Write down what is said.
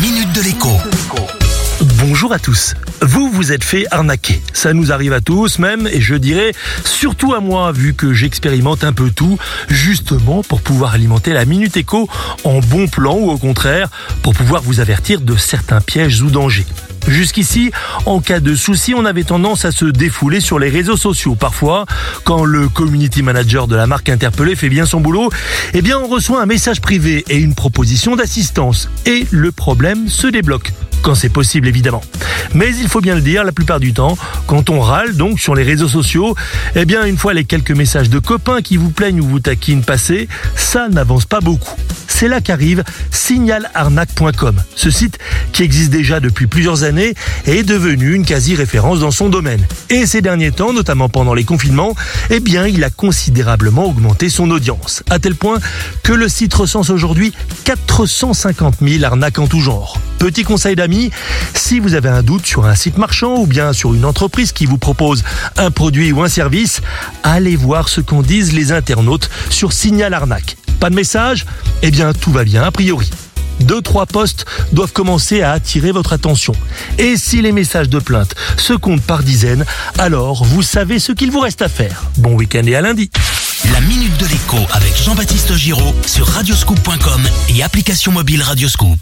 minute de l'écho. Bonjour à tous. Vous vous êtes fait arnaquer. Ça nous arrive à tous même, et je dirais surtout à moi, vu que j'expérimente un peu tout, justement pour pouvoir alimenter la Minute Écho en bon plan ou au contraire, pour pouvoir vous avertir de certains pièges ou dangers. Jusqu'ici, en cas de souci, on avait tendance à se défouler sur les réseaux sociaux. Parfois, quand le community manager de la marque interpellée fait bien son boulot, eh bien, on reçoit un message privé et une proposition d'assistance. Et le problème se débloque quand c'est possible évidemment. Mais il faut bien le dire, la plupart du temps, quand on râle donc sur les réseaux sociaux, eh bien une fois les quelques messages de copains qui vous plaignent ou vous taquinent passés, ça n'avance pas beaucoup. C'est là qu'arrive signalarnaque.com. Ce site, qui existe déjà depuis plusieurs années, est devenu une quasi-référence dans son domaine. Et ces derniers temps, notamment pendant les confinements, eh il a considérablement augmenté son audience. À tel point que le site recense aujourd'hui 450 000 arnaques en tout genre. Petit conseil d'amis, si vous avez un doute sur un site marchand ou bien sur une entreprise qui vous propose un produit ou un service, allez voir ce qu'en disent les internautes sur Signal Arnaque. Pas de message? Eh bien, tout va bien a priori. Deux, trois postes doivent commencer à attirer votre attention. Et si les messages de plainte se comptent par dizaines, alors vous savez ce qu'il vous reste à faire. Bon week-end et à lundi. La minute de l'écho avec Jean-Baptiste Giraud sur radioscoop.com et application mobile Radioscoop.